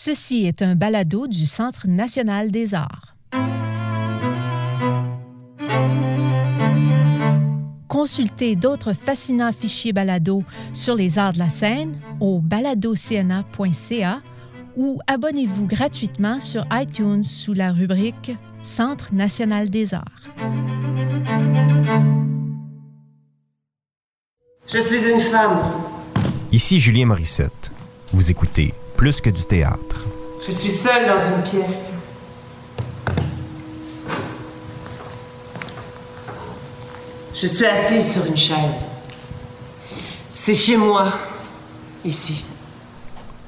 Ceci est un balado du Centre national des arts. Consultez d'autres fascinants fichiers balado sur les arts de la scène au baladocna.ca ou abonnez-vous gratuitement sur iTunes sous la rubrique Centre national des arts. Je suis une femme. Ici Julien Morissette. Vous écoutez Plus que du théâtre. Je suis seule dans une pièce. Je suis assise sur une chaise. C'est chez moi, ici.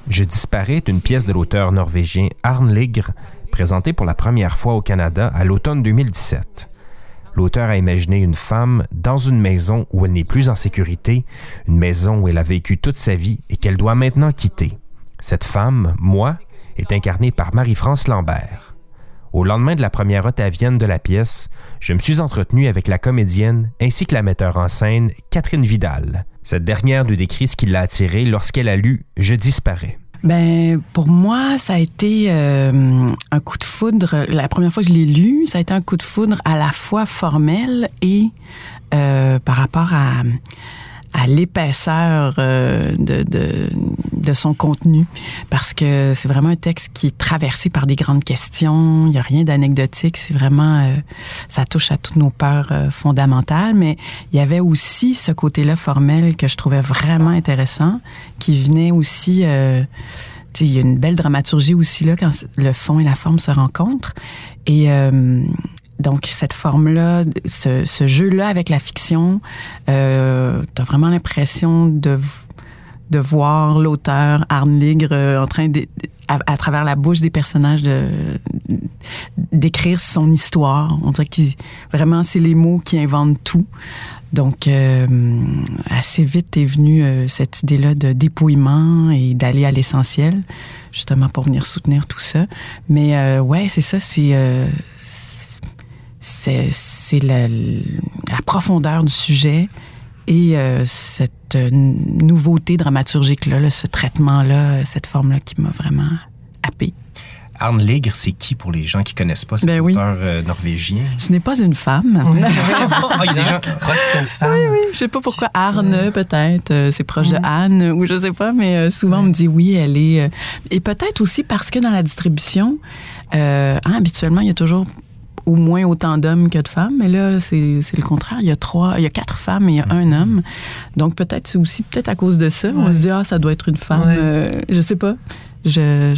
Je disparais est une pièce de l'auteur norvégien Arne Ligre, présentée pour la première fois au Canada à l'automne 2017. L'auteur a imaginé une femme dans une maison où elle n'est plus en sécurité, une maison où elle a vécu toute sa vie et qu'elle doit maintenant quitter. Cette femme, moi, est incarnée par Marie-France Lambert. Au lendemain de la première ottavienne de la pièce, je me suis entretenu avec la comédienne ainsi que la metteur en scène Catherine Vidal. Cette dernière nous décrit ce qui l'a attirée lorsqu'elle a lu Je disparais. Ben pour moi, ça a été euh, un coup de foudre. La première fois que je l'ai lu, ça a été un coup de foudre à la fois formel et euh, par rapport à à l'épaisseur euh, de, de, de, son contenu parce que c'est vraiment un texte qui est traversé par des grandes questions. Il n'y a rien d'anecdotique. C'est vraiment, euh, ça touche à toutes nos peurs euh, fondamentales. Mais il y avait aussi ce côté-là formel que je trouvais vraiment intéressant, qui venait aussi. il y a une belle dramaturgie aussi là quand le fond et la forme se rencontrent. Et donc, cette forme-là, ce, jeu-là avec la fiction, euh, tu as vraiment l'impression de, de voir l'auteur Arne Ligre euh, en train de, à, travers la bouche des personnages d'écrire son histoire. On dirait que vraiment c'est les mots qui inventent tout. Donc euh, assez vite est venue euh, cette idée-là de dépouillement et d'aller à l'essentiel, justement pour venir soutenir tout ça. Mais euh, ouais, c'est ça, c'est c'est la, la, profondeur du sujet et euh, cette euh, nouveauté dramaturgique-là, ce traitement-là, cette forme-là qui m'a vraiment happé. Arne Ligre, c'est qui pour les gens qui connaissent pas cet ben auteur euh, norvégien? Ce n'est pas une femme. ah, il y a des gens qui croient que c'est une femme. Oui, oui. Je sais pas pourquoi Arne, peut-être. c'est proche de Anne, ou je sais pas, mais souvent on me dit oui, elle est. et peut-être aussi parce que dans la distribution, hein, habituellement, il y a toujours au moins autant d'hommes que de femmes, mais là, c'est le contraire. Il y a trois, il y a quatre femmes et il y a un mm-hmm. homme. Donc, peut-être, c'est aussi peut-être à cause de ça. On se dit, ah, ça doit être une femme. Euh, je sais pas. J'ai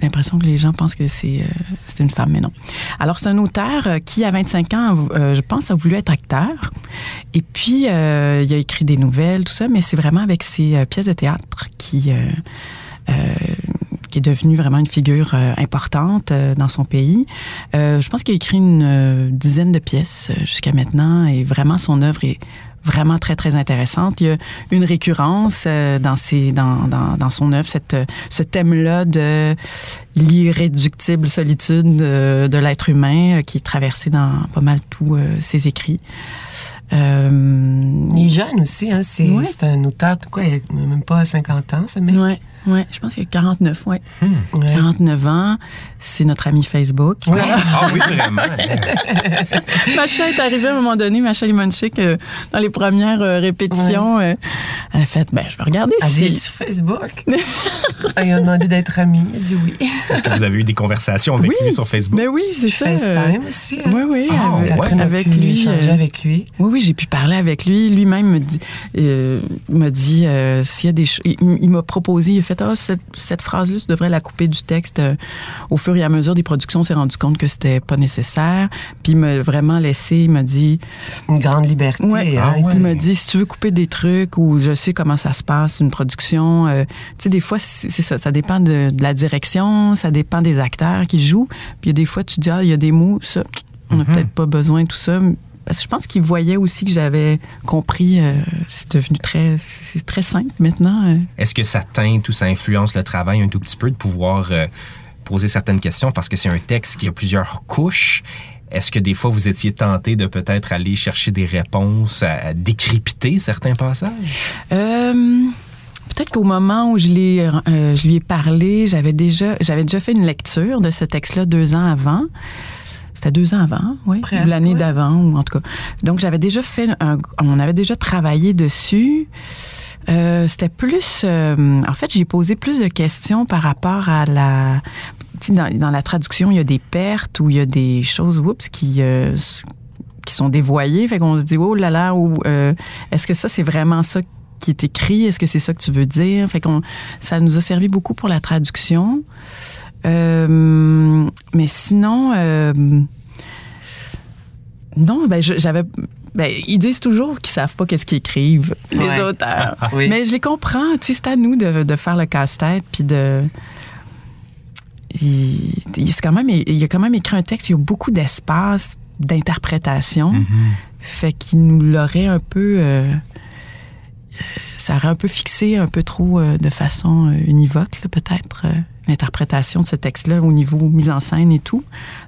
l'impression que les gens pensent que c'est euh, une femme, mais non. Alors, c'est un auteur euh, qui, à 25 ans, je pense, a voulu être acteur. Et puis, il a écrit des nouvelles, tout ça, mais c'est vraiment avec ses pièces de théâtre qui qui est devenu vraiment une figure euh, importante euh, dans son pays. Euh, je pense qu'il a écrit une dizaine de pièces jusqu'à maintenant et vraiment son œuvre est vraiment très très intéressante. Il y a une récurrence dans ses dans, dans, dans son œuvre cette ce thème-là de l'irréductible solitude de, de l'être humain qui est traversé dans pas mal tous ses écrits. Il est jeune aussi, hein? C'est un auteur, quoi, il n'a même pas 50 ans, ce mec. Oui, ouais, je pense qu'il a 49, ouais. 49 hmm. ans, c'est notre ami Facebook. ah oui, vraiment. Macha est arrivée à un moment donné, Macha Limonchik, euh, dans les premières euh, répétitions, elle a fait, ben, je vais regarder elle si... sur Facebook? elle a demandé d'être amie, elle a dit oui. Est-ce que vous avez eu des conversations avec lui sur Facebook? Mais ben oui, c'est ça. FaceTime aussi. Hein? Oui, oui, avec, avec lui. avec lui. Oui, oui, j'ai pu parler avec lui. Lui-même me dit, euh, me dit euh, s'il y a des il, m'a proposé, il a fait ah, cette, phrase-là, tu devrais la couper du texte. Euh, au fur et à mesure des productions, on s'est rendu compte que c'était pas nécessaire. Puis il m'a vraiment laissé, il m'a dit une grande liberté. Hein, ah il m'a dit si tu veux couper des trucs ou je sais comment ça se passe une production, tu sais des fois c'est ça, ça dépend de, la direction, ça dépend des acteurs qui jouent. Puis il y a des fois tu dis ah il y a des mots ça on n'a mm-hmm. peut-être pas besoin de tout ça parce que je pense qu'il voyait aussi que j'avais compris. Euh, c'est devenu très, c'est très simple maintenant. Euh. Est-ce que ça teinte ou ça influence le travail un tout petit peu de pouvoir euh, poser certaines questions? Parce que c'est un texte qui a plusieurs couches? Est-ce que des fois vous étiez tenté de peut-être aller chercher des réponses, à, décrypter certains passages? peut-être qu'au moment où je, l'ai, je lui ai parlé, j'avais déjà, j'avais déjà fait une lecture de ce texte-là deux ans avant. C'était deux ans avant, oui, l'année d'avant, ou en tout cas. Donc, j'avais déjà fait, un, on avait déjà travaillé dessus. Euh, c'était plus, euh, en fait, j'ai posé plus de questions par rapport à la, dans, dans la traduction, il y a des pertes ou il y a des choses, oups, qui, euh, qui sont dévoyées. Fait qu'on se dit, oh là là, ou est-ce que ça, c'est vraiment ça qui est écrit? Est-ce que c'est ça que tu veux dire? Fait qu'on, ça nous a servi beaucoup pour la traduction. Euh, mais sinon, euh, non, ben, j'avais. Ben, ils disent toujours qu'ils savent pas qu'est-ce qu'ils écrivent, les Ouais. auteurs. Oui. Mais je les comprends. Tu sais, c'est à nous de, de faire le casse-tête, puis de. Il, il, c'est quand même, il a quand même écrit un texte, il y a beaucoup d'espace d'interprétation. Fait qu'il nous l'aurait un peu. euh, ça aurait un peu fixé un peu trop euh, de façon euh, univoque, peut-être, euh, l'interprétation de ce texte-là au niveau mise en scène et tout.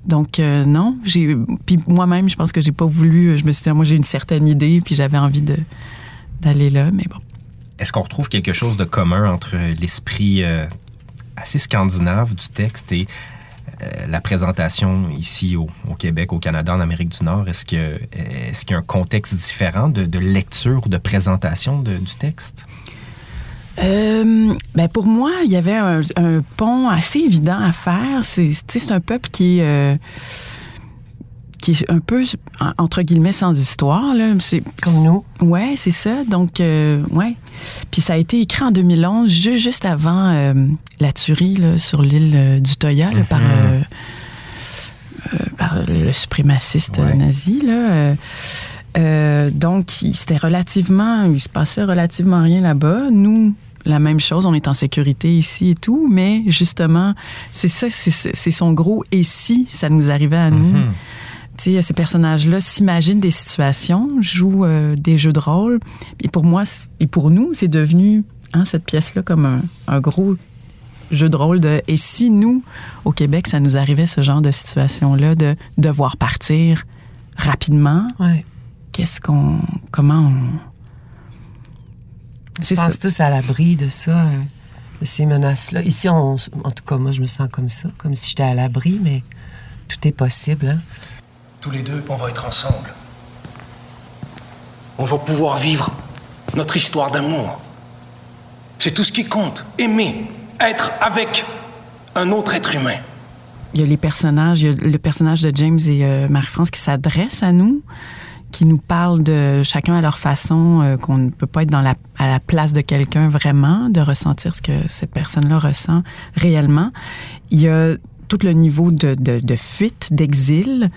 Donc, non. j'ai Puis moi-même, je pense que j'ai pas voulu. Je me suis dit, moi, j'ai une certaine idée, puis j'avais envie d'aller là, mais bon. Est-ce qu'on retrouve quelque chose de commun entre l'esprit assez scandinave du texte et la présentation ici au, Québec, au Canada, en Amérique du Nord? Est-ce est-ce qu'il y a un contexte différent de, lecture ou de présentation du texte? Euh, ben pour moi, il y avait un, pont assez évident à faire. C'est, un peuple qui, euh, qui est un peu, en- entre guillemets, sans histoire. Là. C'est, Comme nous. Ouais, c'est ça. Donc, euh, ouais. Puis ça a été écrit en 2011, ju- juste avant euh, la tuerie là, sur l'île euh, du Toya là, Mhm. euh, euh, par le suprémaciste Ouais. nazi. Là. Donc, il- c'était relativement, il se passait relativement rien là-bas. Nous, la même chose, on est en sécurité ici et tout, mais justement, c'est ça, c'est, son gros et si ça nous arrivait à nous. Mhm. Tu sais, ces personnages-là s'imaginent des situations, jouent euh, des jeux de rôle. Et pour moi, et pour nous, c'est devenu, hein, cette pièce-là, comme un, un gros jeu de rôle de et si nous, au Québec, ça nous arrivait ce genre de situation-là, de devoir partir rapidement, Ouais. qu'est-ce qu'on. Comment on. C'est ça. pense tous à l'abri de ça, euh, de ces menaces-là. Ici, on, en tout cas, moi, je me sens comme ça, comme si j'étais à l'abri, mais tout est possible. Hein? Tous les deux, on va être ensemble. On va pouvoir vivre notre histoire d'amour. C'est tout ce qui compte. Aimer, être avec un autre être humain. il y a les personnages, il y a le personnage de James et euh, Marie-France qui s'adressent à nous, qui nous parlent de chacun à leur façon, euh, qu'on ne peut pas être à la place de quelqu'un vraiment, de ressentir ce que cette personne-là ressent réellement. Il y a tout le niveau de, fuite, d'exil,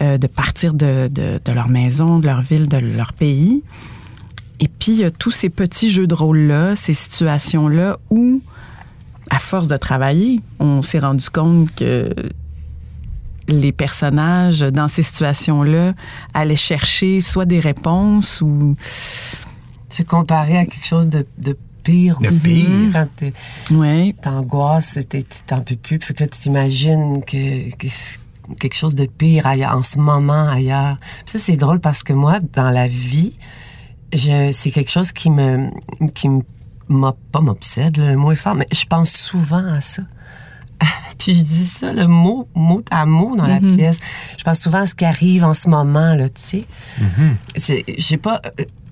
euh, de partir de, de, leur maison, de leur ville, de leur pays. Et puis, tous ces petits jeux de rôle-là, ces situations-là où à force de travailler, on s'est rendu compte que les personnages dans ces situations-là allaient chercher soit des réponses ou Se comparer à quelque chose de pire De aussi. pire. Quand t'es- ouais t'angoisses, t'en peux plus. Puis que là, tu t'imagines que, quelque chose de pire ailleurs, en ce moment ailleurs. Puis ça, c'est drôle parce que moi, dans la vie, je, c'est quelque chose qui me, qui me, m'a- pas m'obsède, le mot est fort, mais je pense souvent à ça. Puis je dis ça, le mot, mot à mot dans la pièce. Je pense souvent à ce qui arrive en ce moment, là, tu sais. C'est- Je sais pas,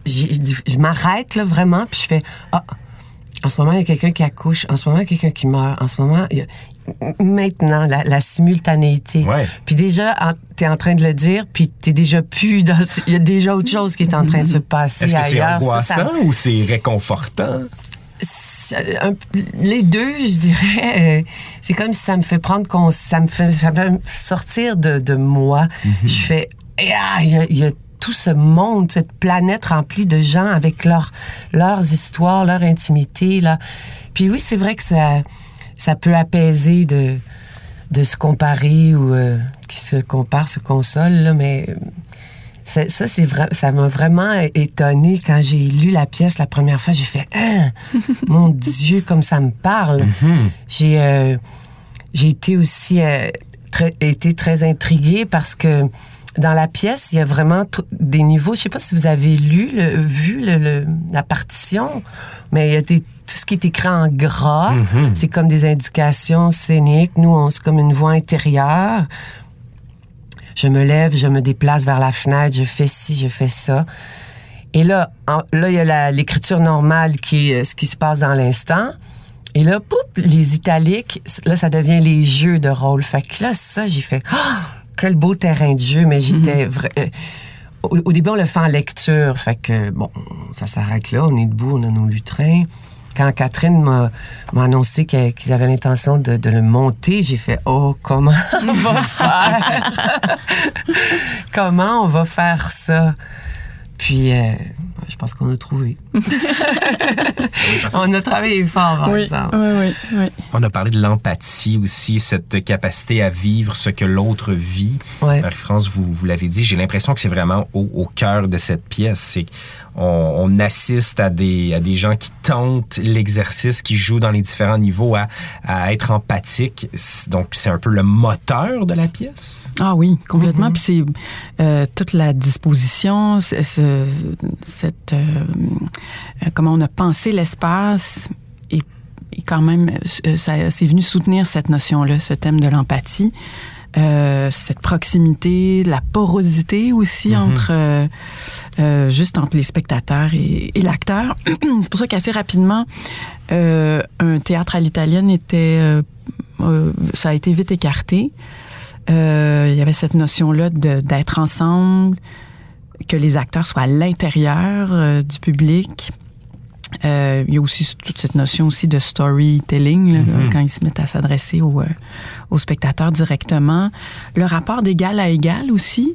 euh, je m'arrête, là, vraiment, puis je fais, ah, en ce moment, il y a quelqu'un qui accouche. En ce moment, il y a quelqu'un qui meurt. En ce moment, il y a... Maintenant, la, la simultanéité. Ouais. Puis déjà, tu es en train de le dire, puis tu déjà plus dans... Il y a déjà autre chose qui est en train de se passer Est-ce que c'est ailleurs. Ça, ça- angoissant ou c'est réconfortant? un- les deux, je dirais, euh, c'est comme si ça me fait prendre cons- ça me fait, ça me fait sortir de, de moi. Je fais, ah, il y, a- y a tout ce monde, cette planète remplie de gens avec leur, leurs histoires, leur intimité. Là. Puis oui, c'est vrai que ça, ça peut apaiser de, de se comparer ou euh, qui se compare, se console, là, mais euh, ça, ça, c'est vrai, ça m'a vraiment étonné quand j'ai lu la pièce la première fois. J'ai fait, Hein, mon Dieu, comme ça me parle. J'ai, euh, j'ai été aussi euh, très, été très intriguée parce que dans la pièce, il y a vraiment des niveaux. Je sais pas si vous avez lu, vu la partition, mais il y a des, tout ce qui est écrit en gras. Mm-hmm. C'est comme des indications scéniques. Nous, on c'est comme une voix intérieure. Je me lève, je me déplace vers la fenêtre, je fais ci, je fais ça. Et là, là, il y a l'écriture normale qui est ce qui se passe dans l'instant. Et là, poup, les italiques, là, ça devient les jeux de rôle. Fait que là, ça, j'ai fait, oh, quel beau terrain de jeu, mais j'étais mhm. euh, au, début, on le fait en lecture. Fait que, bon, ça s'arrête là, on est debout, on a nos lutrins. Quand Catherine m'a annoncé qu'ils avaient l'intention de, de, le monter, j'ai fait Oh, comment on va faire? Comment on va faire ça? Puis, euh, je pense qu'on a trouvé. on a travaillé fort, par oui, exemple. Oui, oui, On a parlé de l'empathie aussi, cette capacité à vivre ce que l'autre vit. Marie-France, vous, vous l'avez dit, j'ai l'impression que c'est vraiment au, au, cœur de cette pièce. C'est on, assiste à des, à des gens qui tentent l'exercice, qui jouent dans les différents niveaux à, à être empathiques. Donc, c'est un peu le moteur de la pièce. Ah oui, complètement. Mm-hmm. Puis c'est euh, toute la disposition, cette, euh, comment on a pensé l'espace et, quand même, euh, c'est venu soutenir cette notion-là, ce thème de l'empathie. Euh, cette proximité, la porosité aussi mhm. entre euh, euh, juste entre les spectateurs et, l'acteur. C'est pour ça qu'assez rapidement, un théâtre à l'italienne était, ça a été vite écarté. il y avait cette notion-là d'être ensemble, que les acteurs soient à l'intérieur du public. Euh, il y a aussi toute cette notion aussi de storytelling mm-hmm. quand ils se mettent à s'adresser aux, euh, spectateurs directement. Le rapport d'égal à égal aussi.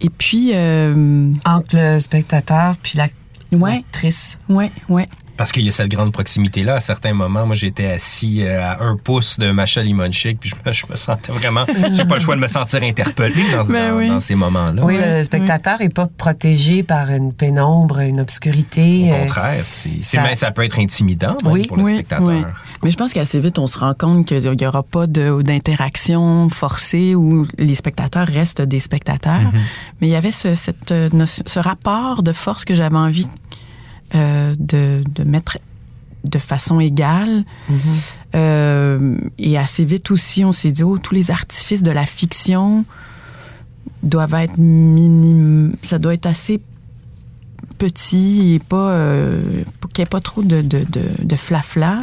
Et puis... Euh, Entre le spectateur puis l'actrice. Oui, oui. Parce qu'il y a cette grande proximité-là. À certains moments, moi, j'étais assis euh, à un pouce de Macha Limonchik, puis je me, sentais vraiment... J'ai pas le choix de me sentir interpellé dans, ben ces moments-là. Oui, le spectateur n'est pas protégé par une pénombre, une obscurité. Au euh, contraire, c'est, ça... ça peut être intimidant oui, pour le spectateur. Mais je pense qu'assez vite, on se rend compte qu'il n'y aura pas d'interaction forcée où les spectateurs restent des spectateurs. Mm-hmm. Mais il y avait ce, cette, ce rapport de force que j'avais envie euh, de, de, mettre de façon égale. Mm-hmm. Euh, et assez vite aussi, on s'est dit, oh, tous les artifices de la fiction doivent être minimes. Ça doit être assez petit et pas euh, qu'il n'y ait pas trop de, de, de, flafla.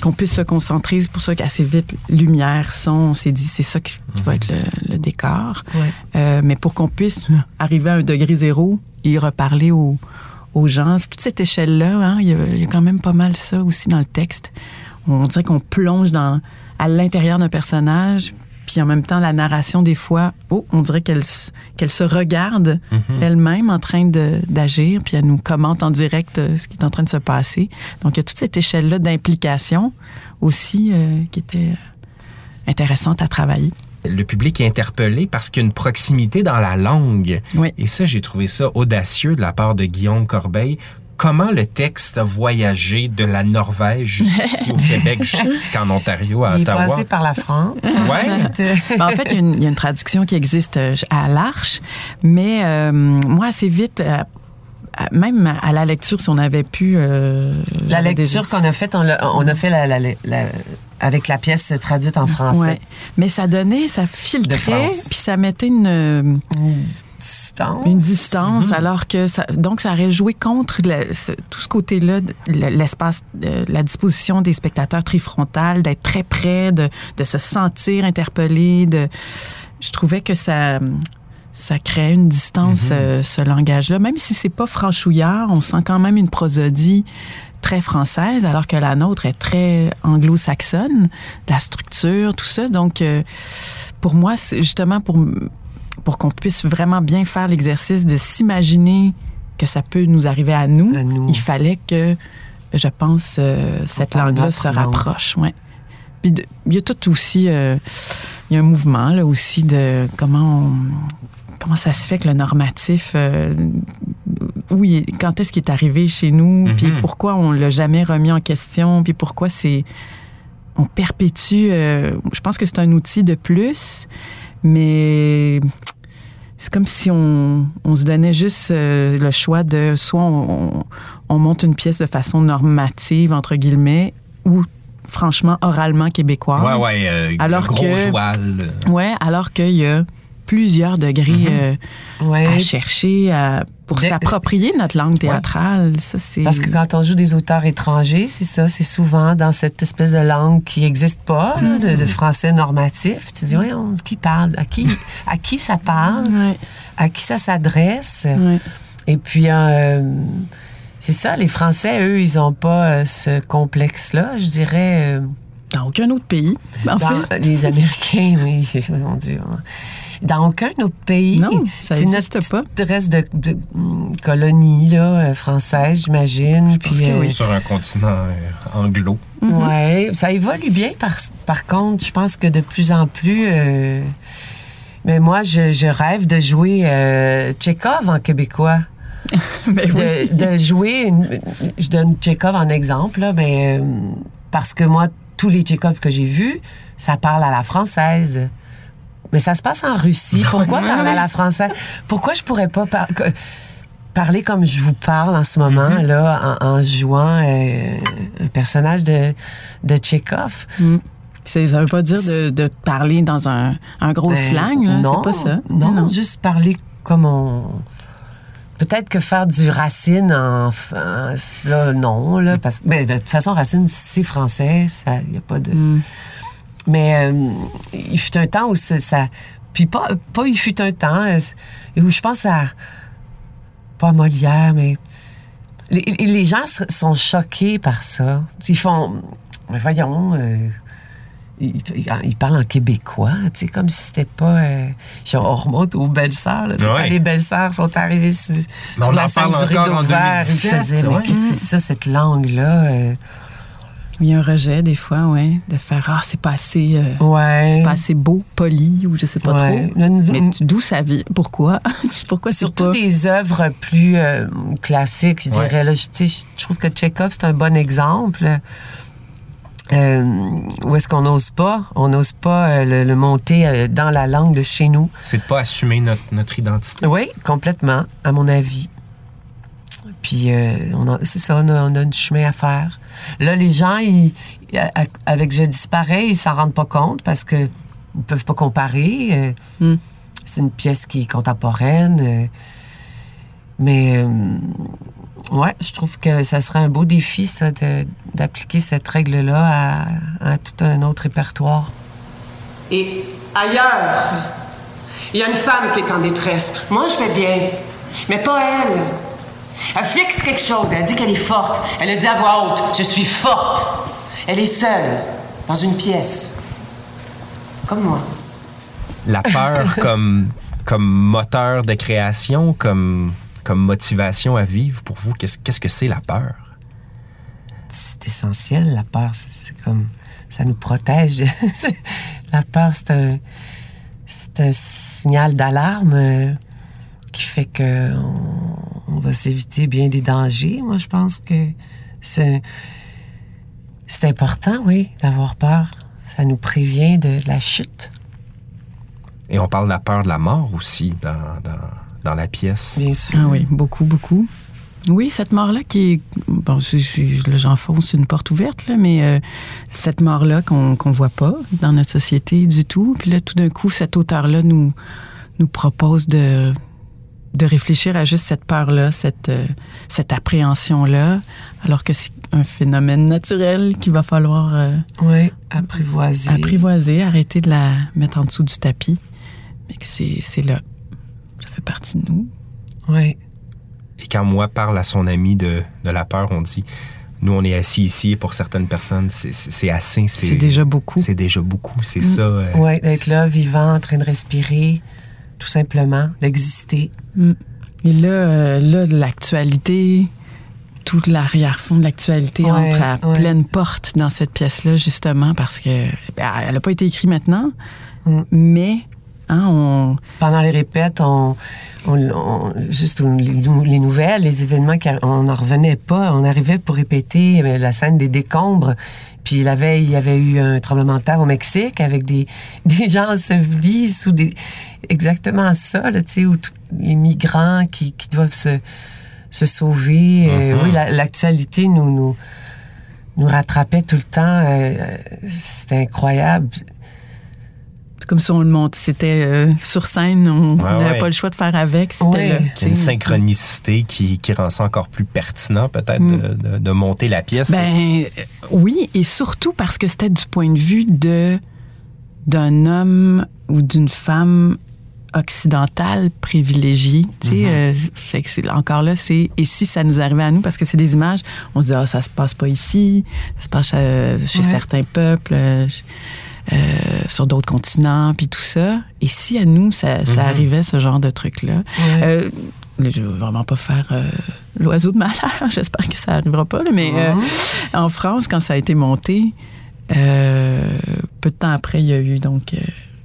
Qu'on puisse se concentrer, c'est pour ça qu'assez vite, lumière, son, on s'est dit, c'est ça qui va être le, décor. mais pour qu'on puisse arriver à un degré zéro et reparler au, aux gens. Toute cette échelle-là, hein, il, y a, quand même pas mal ça aussi dans le texte. On dirait qu'on plonge dans, à l'intérieur d'un personnage, puis en même temps, la narration, des fois, oh, on dirait qu'elle qu'elle se regarde mm-hmm. elle-même en train d'agir, puis elle nous commente en direct euh, ce qui est en train de se passer. Donc, il y a toute cette échelle-là d'implication aussi euh, qui était euh, intéressante à travailler le public est interpellé parce qu'il y a une proximité dans la langue. Et ça, j'ai trouvé ça audacieux de la part de Guillaume Corbeil comment le texte a voyagé de la Norvège jusqu'ici au Québec, jusqu'en Ontario, à Ottawa. Il est passé par la France. Ouais. Ben, en fait, il y, a une, traduction qui existe euh, à l'Arche, mais euh, moi, assez vite, euh, même à la lecture, si on avait pu... la lecture qu'on a faite, on, a, fait la, avec la pièce traduite en français. Mais ça donnait, ça filtrait, puis ça mettait une... distance. Une distance, mhm. alors que ça, donc ça aurait joué contre tout ce côté-là, l'espace, la disposition des spectateurs trifrontales, d'être très près, de, de, se sentir interpellé. De, je trouvais que ça, ça crée une distance, mhm. euh, ce langage-là. Même si c'est pas franchouillard, on sent quand même une prosodie très française, alors que la nôtre est très anglo-saxonne, la structure, tout ça. Donc, euh, pour moi, justement pour, pour qu'on puisse vraiment bien faire l'exercice de s'imaginer que ça peut nous arriver à nous, il fallait que, je pense, euh, cette langue-là se rapproche. Ouais. Puis il y a tout aussi, euh, il y a un mouvement là aussi de comment on, comment ça se fait que le normatif, euh, oui, quand est-ce qu'il est arrivé chez nous, puis mhm. pourquoi on l'a jamais remis en question, puis pourquoi c'est, on perpétue. Euh, je pense que c'est un outil de plus, mais c'est comme si on, on, se donnait juste euh, le choix de soit on, on, monte une pièce de façon normative, entre guillemets, ou franchement oralement québécoise. Ouais, ouais, euh, alors gros que, joual. Ouais, alors qu'il y a plusieurs degrés Mhm. euh, Ouais. à chercher à- pour s'approprier notre langue théâtrale. Ça, c'est... Parce que quand on joue des auteurs étrangers, c'est ça, c'est souvent dans cette espèce de langue qui n'existe pas, là, de, Mm. de français normatif. Tu dis, oui, qui parle? À qui, à qui ça parle? Ouais, À qui ça s'adresse? Et puis, euh, c'est ça, les Français, eux, ils n'ont pas euh, ce complexe-là, je dirais. Dans aucun autre pays, en dans fait. les Américains, oui, mon Dieu. Dans aucun autre pays. Non, ça c'est existe notre pas. petite reste de, de, hum, colonie là, euh, française, j'imagine. pense Puis, que euh, oui. Sur un continent euh, anglo. Mhm. Ouais, ça évolue bien. Par, par contre, je pense que de plus en plus. euh, mais moi, je, je rêve de jouer euh, Tchekhov en québécois. Ben oui. De, de jouer. une- je donne Tchekhov en exemple, là, mais, euh, parce que moi, tous les Tchekhov que j'ai vus, ça parle à la française. Mais ça se passe en Russie. Pourquoi parler à la française? Pourquoi je pourrais pas parler comme je vous parle en ce moment, Mm-hmm. là, en, en jouant euh, un personnage de, de Tchekhov? Mm. Ça veut pas dire de, de parler dans un, un gros slang, là? Non, c'est pas ça. Non, non. juste parler comme on. Peut-être que faire du Racine en. en- Là, non, là. Parce que. ben, de toute façon, Racine, c'est français. Il n'y a pas de. Mm. Mais euh, il fut un temps où ça. Puis pas, pas il fut un temps, euh, où je pense à. Pas à Molière, mais. Les, les gens sont choqués par ça. Ils font. Mais voyons. euh, ils, parlent en québécois, tu sais, comme si c'était pas. euh, on remonte aux belles-sœurs, Ouais. les belles-sœurs sont arrivées sur, la scène du rideau vert, ils 2017, faisaient, mais qu'est-ce que c'est ça, cette langue-là? Il y a un rejet, des fois, ouais, de faire Ah, c'est pas assez. euh, ouais. C'est pas assez beau, poli, ou je sais pas Ouais. trop. Là, nous- Mais tu- d'où ça vient? Pourquoi? Pourquoi Surtout pas... des œuvres plus euh, classiques, je Ouais. dirais. Là, je, je trouve que Tchekhov, c'est un bon exemple. Euh, où est-ce qu'on n'ose pas? On n'ose pas euh, le, le monter euh, dans la langue de chez nous. C'est de pas assumer notre, notre identité. Oui, complètement, à mon avis. Puis, euh, on a- c'est ça, on a, on a du chemin à faire. Là, les gens, ils- avec Je disparais, ils s'en rendent pas compte parce que ils peuvent pas comparer. euh, Hmm. C'est une pièce qui est contemporaine. euh, mais, euh, ouais, je trouve que ça serait un beau défi, ça, de- d'appliquer cette règle-là à, à tout un autre répertoire. Et ailleurs, il y a une femme qui est en détresse. Moi, je vais bien, mais pas elle. Elle fixe quelque chose. Elle dit qu'elle est forte. Elle a dit à voix haute Je suis forte. Elle est seule, dans une pièce. Comme moi. La peur comme, comme moteur de création, comme, comme motivation à vivre, pour vous, qu'est-ce qu'est-ce que c'est la peur? c'est essentiel, la peur. C'est- C'est comme. Ça nous protège. la peur, c'est un. C'est un signal d'alarme euh, qui fait que on, on va s'éviter bien des dangers. Moi, je pense que c'est. C'est important, oui, d'avoir peur. Ça nous prévient de, de la chute, Et on parle de la peur de la mort aussi dans, dans, dans la pièce. bien sûr. Ah oui, beaucoup, beaucoup. Oui, cette mort-là qui est... Bon, je- je- là, j'enfonce une porte ouverte, là, mais euh, cette mort-là qu'on qu'on voit pas dans notre société du tout. Puis là, tout d'un coup, cet auteur-là nous, nous propose de, de réfléchir à juste cette peur-là, cette, euh, cette appréhension-là, alors que c'est un phénomène naturel qu'il va falloir euh, Oui, apprivoiser. apprivoiser, arrêter de la mettre en dessous du tapis. Mais que c'est c'est là. Ça fait partie de nous. Oui. Et quand moi parle à son ami de, de la peur, on dit nous, on est assis ici et pour certaines personnes, c'est- assez. C'est déjà beaucoup. C'est déjà beaucoup, c'est ça. euh, Oui, d'être là, vivant, en train de respirer, tout simplement, d'exister. Mm. Et là, euh, là l'actualité, tout l'arrière-fond de l'actualité Ouais, entre à ouais. pleine porte dans cette pièce-là, justement, parce que ben, elle n'a pas été écrite maintenant, Mm. mais hein, on, Pendant les répètes, on, on- on- juste les, nou- les nouvelles, les événements, on n'en revenait pas. On arrivait pour répéter euh, la scène des décombres. Puis la veille, il y avait eu un tremblement de terre au Mexique avec des, des gens ensevelis sous des... Exactement ça, là, tu sais, où tous les migrants qui, qui doivent se, se sauver. Euh, Mhm. oui, la- l'actualité nous, nous, nous rattrapait tout le temps. euh, C'était incroyable. Comme si on le monte. C'était euh, sur scène, on Ouais, n'avait ouais. pas le choix de faire avec. C'était Ouais. là. Il y a une synchronicité qui, qui rend ça encore plus pertinent, peut-être, Mm. de, de- de monter la pièce. Ben euh, oui, et surtout parce que c'était du point de vue de d'un homme ou d'une femme occidentale privilégiée. Tu sais, euh, fait que c'est- encore là, c'est et si ça nous arrivait à nous, parce que c'est des images, on se dit ah ça se passe pas ici, ça se passe euh, chez Ouais. certains peuples. euh, euh, sur d'autres continents, puis tout ça. Et si à nous, ça, ça arrivait, ce genre de truc-là, Ouais. euh, là, je veux vraiment pas faire euh, l'oiseau de malheur. J'espère que ça arrivera pas. là, mais euh, en France, quand ça a été monté, euh, peu de temps après, il y a eu donc euh,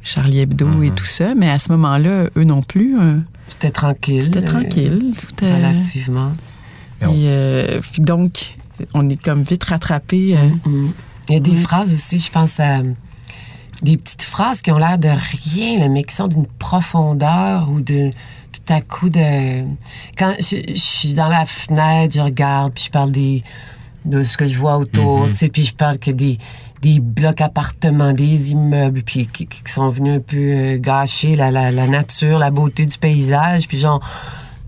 Charlie Hebdo et tout ça. Mais à ce moment-là, eux non plus, euh, C'était tranquille. c'était euh, tranquille. Tout est- Relativement. Et, euh, puis donc, on est comme vite rattrapé. euh, Mm. Il y a des phrases aussi, je pense à des petites phrases qui ont l'air de rien, là, mais qui sont d'une profondeur ou de tout à coup de. Quand je, je suis dans la fenêtre, je regarde, puis je parle des de ce que je vois autour, tu sais, puis je parle que des des blocs appartements, des immeubles, puis qui, qui sont venus un peu euh, gâcher la, la, la nature, la beauté du paysage, puis genre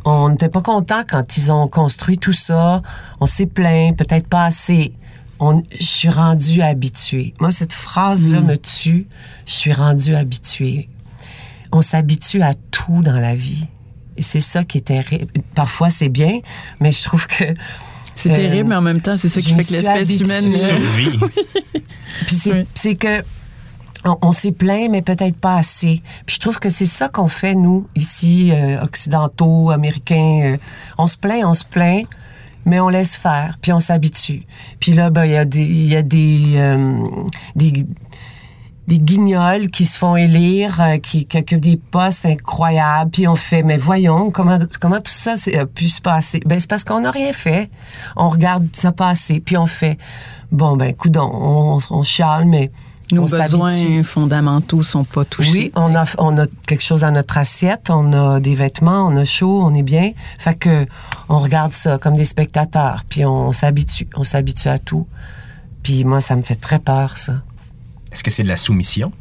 on n'était pas content quand ils ont construit tout ça. On s'est plaint, peut-être pas assez. On, je suis rendu habitué. Moi, cette phrase-là me tue. Je suis rendu habitué. On s'habitue à tout dans la vie. Et c'est ça qui est terrible. Parfois, c'est bien, mais je trouve que. c'est Euh, terrible, mais en même temps, c'est ça qui fait que l'espèce habituée. humaine. euh, Survie. Puis c'est, Oui. que on, on s'est plaint, mais peut-être pas assez. Puis je trouve que c'est ça qu'on fait, nous, ici, euh, occidentaux, américains. euh, on se plaint, on se plaint, mais on laisse faire, puis on s'habitue. Puis là, ben, il y a des... Y a des, euh, des des guignols qui se font élire, euh, qui, qui occupent des postes incroyables, puis on fait, mais voyons, comment, comment tout ça a pu se passer? Ben, c'est parce qu'on n'a rien fait. On regarde ça passer, puis on fait, bon, ben, coudon, on, on mais Nos on besoins fondamentaux sont pas touchés. Oui, on a, on a quelque chose dans notre assiette, on a des vêtements, on a chaud, on est bien. Fait que on regarde ça comme des spectateurs, puis on, s'habitue, on s'habitue à tout. Puis moi, ça me fait très peur, ça. Est-ce que c'est de la soumission?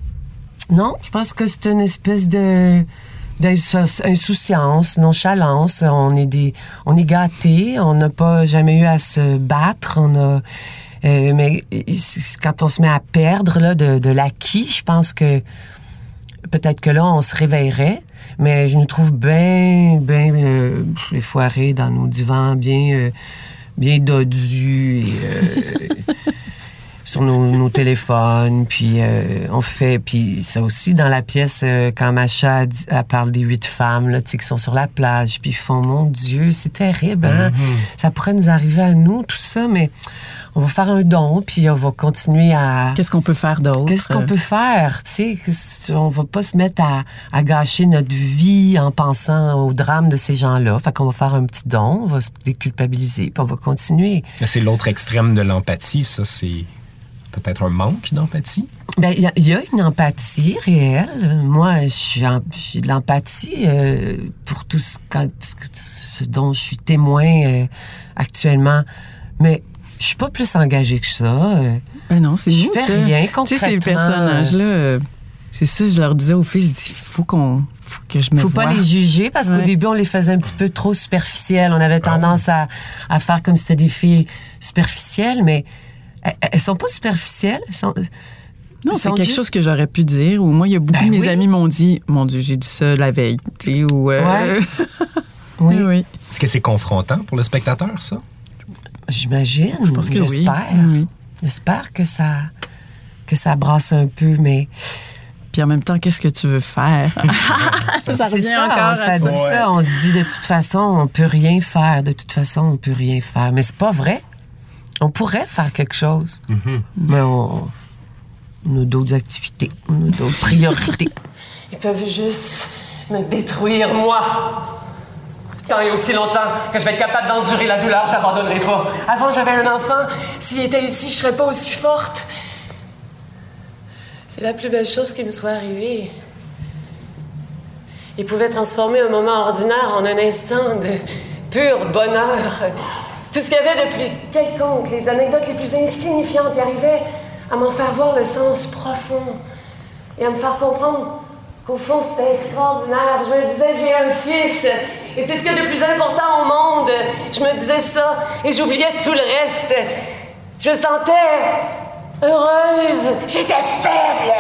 Non, je pense que c'est une espèce de d'insouciance, nonchalance. On est des, on est gâtés. On n'a pas jamais eu à se battre. On a, euh, mais quand on se met à perdre là, de, de l'acquis, je pense que peut-être que là, on se réveillerait. Mais je nous trouve bien, bien euh, effoirés dans nos divans, bien, euh, bien dodus. euh, sur nos, nos téléphones, puis euh, on fait, puis ça aussi dans la pièce, euh, quand Macha elle parle des huit femmes là, tu sais, qui sont sur la plage, puis ils font, mon Dieu, c'est terrible, hein? ça pourrait nous arriver à nous, tout ça, mais on va faire un don, puis on va continuer à... Qu'est-ce qu'on peut faire d'autre? Qu'est-ce qu'on peut faire, tu sais? On va pas se mettre à, à gâcher notre vie en pensant au drame de ces gens-là. Fait qu'on va faire un petit don, on va se déculpabiliser, puis on va continuer. Mais C'est l'autre extrême de l'empathie, ça, c'est peut-être un manque d'empathie? Ben, il y, a- il y a une empathie réelle. Moi, je suis en- de l'empathie euh, pour tout ce, quand- ce dont je suis témoin euh, actuellement. Mais je suis pas plus engagée que ça. euh. Ben non, c'est Je fais ça. rien Tu sais, ces concrètement. personnages-là, euh, c'est ça, je leur disais aux filles, je dis, faut qu'on, faut que je me faut pas les juger parce qu'au début, on les faisait un petit peu trop superficielles. On avait tendance à, à faire comme si c'était des filles superficielles, mais elles, sont pas superficielles. Elles sont, Non, c'est quelque juste- chose que j'aurais pu dire. Ou moi, il y a beaucoup Ben de mes oui. amis m'ont dit, mon Dieu, j'ai dit ça la veille. Ou, euh, Ouais. oui, oui. Est-ce que c'est confrontant pour le spectateur, ça? j'imagine. Je pense que. J'espère. oui. J'espère que ça, que ça brasse un peu, mais Puis en même temps, qu'est-ce que tu veux faire? ça c'est revient ça, encore ça à dit ça. Ouais. ça. On se dit de toute façon, on peut rien faire. De toute façon, on peut rien faire. Mais c'est pas vrai. On pourrait faire quelque chose. Mais on, on a d'autres activités. On a d'autres priorités. Ils peuvent juste me détruire, moi. Tant et aussi longtemps que je vais être capable d'endurer la douleur, j'abandonnerai pas. Avant, j'avais un enfant. S'il était ici, je serais pas aussi forte. C'est la plus belle chose qui me soit arrivée. Il pouvait transformer un moment ordinaire en un instant de pur bonheur. Tout ce qu'il y avait de plus quelconque, les anecdotes les plus insignifiantes, y arrivaient à m'en faire voir le sens profond et à me faire comprendre qu'au fond, c'était extraordinaire. Je me disais, j'ai un fils et c'est ce qu'il y a de plus important au monde. Je me disais ça et j'oubliais tout le reste. Je me sentais heureuse. J'étais faible.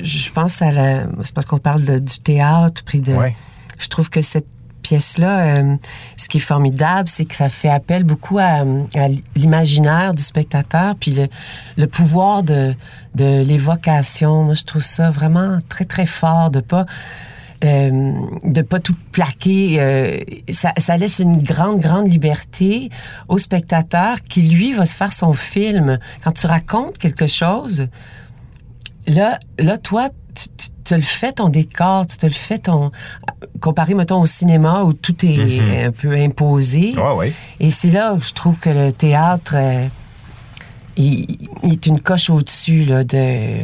Je pense à la. C'est parce qu'on parle de- du théâtre, puis de. Ouais. Je trouve que cette pièce-là, euh, ce qui est formidable, c'est que ça fait appel beaucoup à, l'imaginaire du spectateur, puis le, pouvoir de, de l'évocation. Moi, je trouve ça vraiment très, très fort de pas. euh, de pas tout plaquer, euh, ça, ça laisse une grande, grande liberté au spectateur qui, lui, va se faire son film. Quand tu racontes quelque chose, là, là toi, tu, tu le fais ton décor, tu te le fais ton... Comparé, mettons, au cinéma où tout est Mhm. un peu imposé. Ouais, ouais. Et c'est là où je trouve que le théâtre... euh, il, il est une coche au-dessus là, de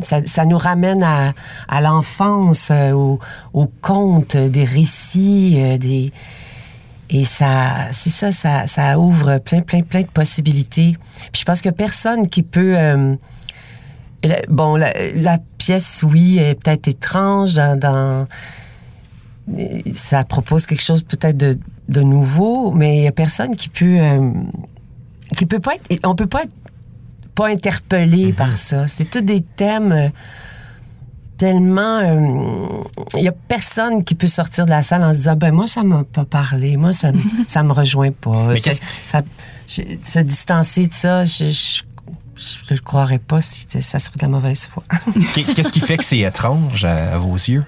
ça, ça nous ramène à, à l'enfance euh, au, au conte des récits euh, des et ça c'est ça, ça ça ouvre plein plein plein de possibilités puis je pense que personne qui peut euh, bon la, la pièce oui est peut-être étrange dans, dans ça propose quelque chose peut-être de, de nouveau mais il y a personne qui peut euh, qui peut pas être on peut pas être pas interpellé par ça. C'est tous des thèmes euh, tellement euh, il y a personne qui peut sortir de la salle en se disant ben moi ça m'a pas parlé moi ça ça me rejoint pas. Ça- ça, je- se distancer de ça je, je, je le croirais pas si ça serait de la mauvaise foi Qu'est- Qu'est-ce qui fait que c'est étrange à, à vos yeux?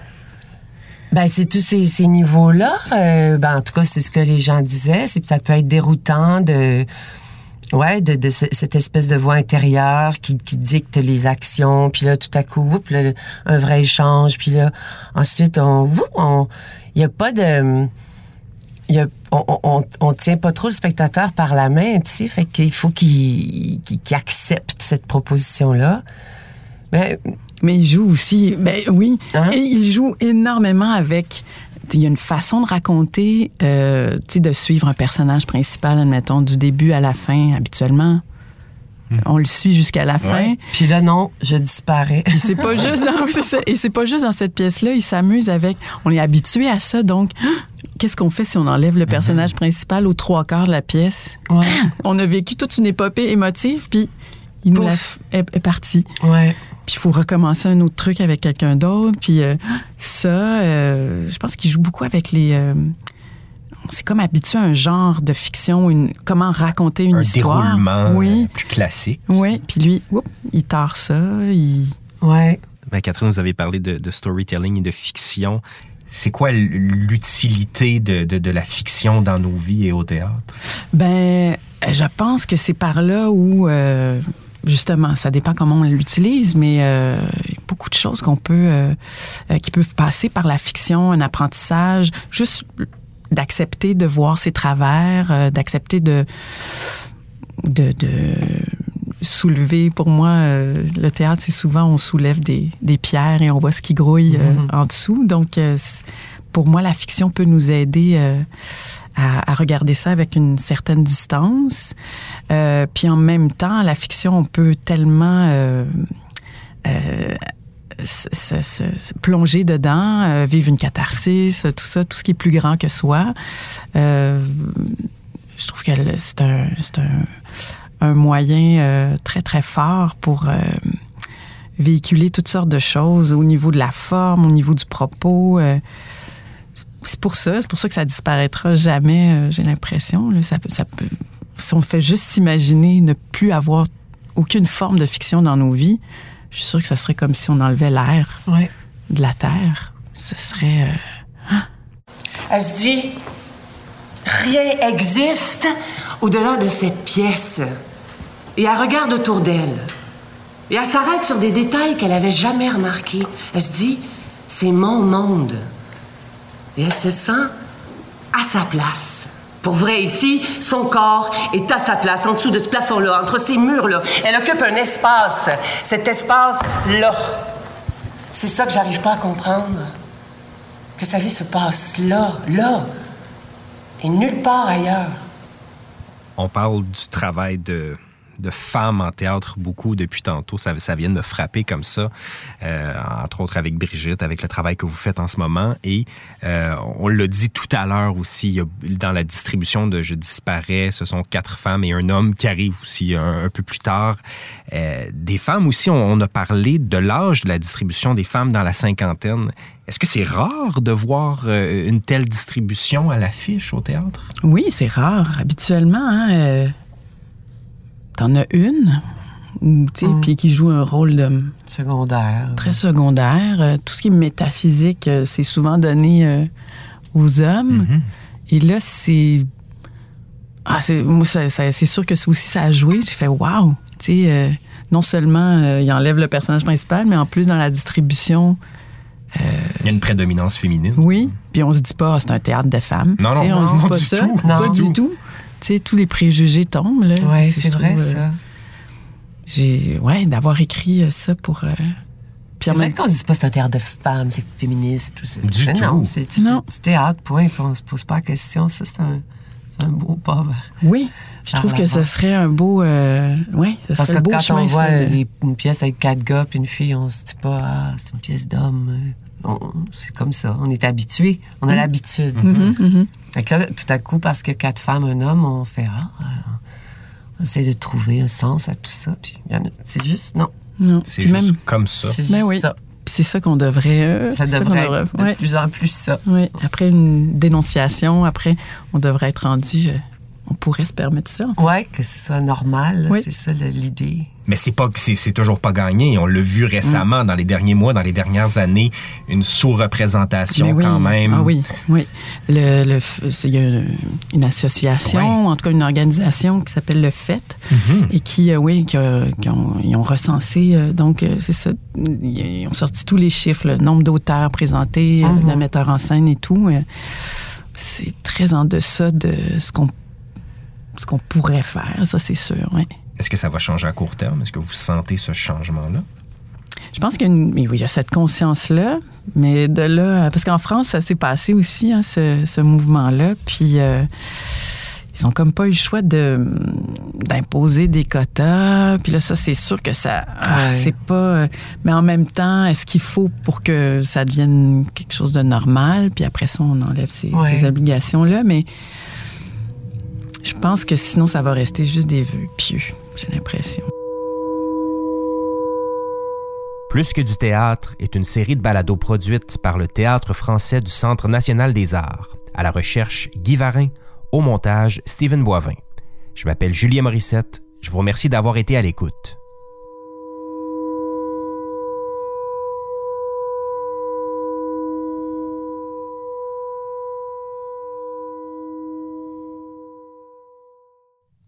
Ben, c'est tous ces, ces niveaux-là. Euh, ben, en tout cas, c'est ce que les gens disaient. C'est ça peut être déroutant de, ouais, de, de ce- cette espèce de voix intérieure qui, qui dicte les actions. Puis là, tout à coup, whoop, là, un vrai échange. Puis là, ensuite, on, il y a pas de, il y a, on, on, tient pas trop le spectateur par la main, tu sais. Fait qu'il faut qu'il, accepte cette proposition-là. Ben, Mais il joue aussi, ben oui, Hein? et il joue énormément avec. Il y a une façon de raconter, euh, tu sais, de suivre un personnage principal, admettons, du début à la fin, habituellement. On le suit jusqu'à la fin. Ouais. puis là, non, je disparais. C'est pas juste ça. et c'est pas juste dans cette pièce-là, il s'amuse avec. On est habitué à ça, donc qu'est-ce qu'on fait si on enlève le personnage principal aux trois quarts de la pièce? Ouais. On a vécu toute une épopée émotive, puis il nous la est, est parti. Ouais. Puis il faut recommencer un autre truc avec quelqu'un d'autre. Puis euh, ça, euh, je pense qu'il joue beaucoup avec les. euh, on s'est comme habitué à un genre de fiction, une, comment raconter une un histoire. déroulement Oui, euh, plus classique. oui. Puis lui, oups, il tord ça. Il... Ouais. Ben, Catherine, vous avez parlé de, de storytelling et de fiction. C'est quoi l'utilité de, de- de la fiction dans nos vies et au théâtre? Ben, je pense que c'est par là où, euh, justement, ça dépend comment on l'utilise, mais euh, il y a beaucoup de choses qu'on peut, euh, qui peuvent passer par la fiction, un apprentissage, juste d'accepter de voir ses travers, euh, d'accepter de, de, de soulever. Pour moi, euh, le théâtre, c'est souvent on soulève des, des pierres et on voit ce qui grouille euh, en dessous. Donc, euh, pour moi, la fiction peut nous aider à, à regarder ça avec une certaine distance. Puis en même temps, la fiction, on peut tellement se, plonger dedans, euh, vivre une catharsis, tout ça, tout ce qui est plus grand que soi. Euh, je trouve que c'est un, un, un moyen euh, très, très fort pour véhiculer toutes sortes de choses au niveau de la forme, au niveau du propos. c'est pour ça, c'est pour ça que ça disparaîtra jamais, j'ai l'impression. si on fait juste s'imaginer ne plus avoir aucune forme de fiction dans nos vies, je suis sûre que ça serait comme si on enlevait l'air Ouais. de la Terre. Ce serait... euh, Elle se dit, rien existe au-delà de cette pièce. Et elle regarde autour d'elle. Et elle s'arrête sur des détails qu'elle avait jamais remarqués. Elle se dit, c'est mon monde. Et elle se sent à sa place. Pour vrai, ici, son corps est à sa place, en dessous de ce plafond-là, entre ces murs-là. Elle occupe un espace. Cet espace-là. C'est ça que j'arrive pas à comprendre. Que sa vie se passe là, là, et nulle part ailleurs. On parle du travail de de femmes en théâtre beaucoup depuis tantôt. Ça, vient de me frapper comme ça, euh, entre autres avec Brigitte, avec le travail que vous faites en ce moment. Et euh, on l'a dit tout à l'heure aussi, dans la distribution de Je disparais, ce sont quatre femmes et un homme qui arrive aussi un, peu plus tard. Euh, des femmes aussi, on, a parlé de l'âge de la distribution des femmes dans la cinquantaine. Est-ce que c'est rare de voir une telle distribution à l'affiche au théâtre? Oui, c'est rare. Habituellement, hein, T'en as une, tu sais, Mm. puis qui joue un rôle de Secondaire. très secondaire. Euh, tout ce qui est métaphysique, euh, c'est souvent donné euh, aux hommes. Mhm. Et là, c'est. Ah, c'est, moi, ça- ça- c'est sûr que ça aussi, ça a joué. J'ai fait wow! Tu sais, euh, non seulement euh, il enlève le personnage principal, mais en plus dans la distribution, Il y a une prédominance féminine. oui. Puis on se dit pas, Ah, c'est un théâtre de femmes. Non, non, sais, on non, se dit non, pas du ça. tout. Pas Non. du tout. Tu sais, tous les préjugés tombent. Là. Oui, c'est trouve, vrai, euh, ça. J'ai, ouais, d'avoir écrit euh, ça pour. euh, puis C'est en vrai même qu'on se dit pas c'est un théâtre de femmes, c'est féministe, tout ça. Du Mais tout. Non, c'est du théâtre, point. puis On se pose pas la question. Ça, c'est un, c'est un beau pauvre. Oui, je trouve que ce serait un beau. Euh, ouais, ce Parce serait que un beau quand chemin, on voit ça, de- une pièce avec quatre gars puis une fille, on se dit pas, ah, c'est une pièce d'homme. euh, on- C'est comme ça. On est habitué. On a l'habitude. Mhm, mhm. Fait que là, tout à coup, parce que quatre femmes, un homme, on fait, ah, euh, on essaie de trouver un sens à tout ça. Puis il y en a- c'est juste, non. Non. C'est juste même, comme ça. C'est Ben juste oui. ça. puis c'est ça qu'on devrait. euh, Ça devrait être de ouais. plus en plus ça. Oui, après une dénonciation, après, on devrait être rendu. euh, on pourrait se permettre ça. Ouais, que ce soit normal, Oui. c'est ça l'idée. Mais c'est pas c'est c'est toujours pas gagné. On l'a vu récemment dans les derniers mois, dans les dernières années, une sous-représentation oui. quand même. Ah oui, oui. Le, le c'est- il y a une, association, en tout cas une organisation qui s'appelle le FET Mhm. et qui, euh, oui, qui, a- qui ont, ils ont recensé, euh, donc euh, c'est ça, ils ont sorti tous les chiffres, le nombre d'auteurs présentés, euh, Mhm. de metteurs en scène et tout. euh, c'est très en deçà de ce qu'on ce qu'on pourrait faire, ça c'est sûr, oui. Est-ce que ça va changer à court terme? Est-ce que vous sentez ce changement-là? Je pense qu'il y a, une- oui, il y a cette conscience-là, mais de là, parce qu'en France, ça s'est passé aussi, hein, ce, ce mouvement-là, puis euh, ils ont comme pas eu le choix de d'imposer des quotas, puis là, ça, c'est sûr que ça, ah, Ouais. c'est pas, mais en même temps, est-ce qu'il faut pour que ça devienne quelque chose de normal, puis après ça, on enlève ces, Ouais. ces obligations-là, mais je pense que sinon, ça va rester juste des vœux pieux, j'ai l'impression. Plus que du théâtre est une série de balados produites par le Théâtre français du Centre national des arts. À la recherche, Guy Varin. Au montage, Stephen Boivin. Je m'appelle Julien Morissette. Je vous remercie d'avoir été à l'écoute.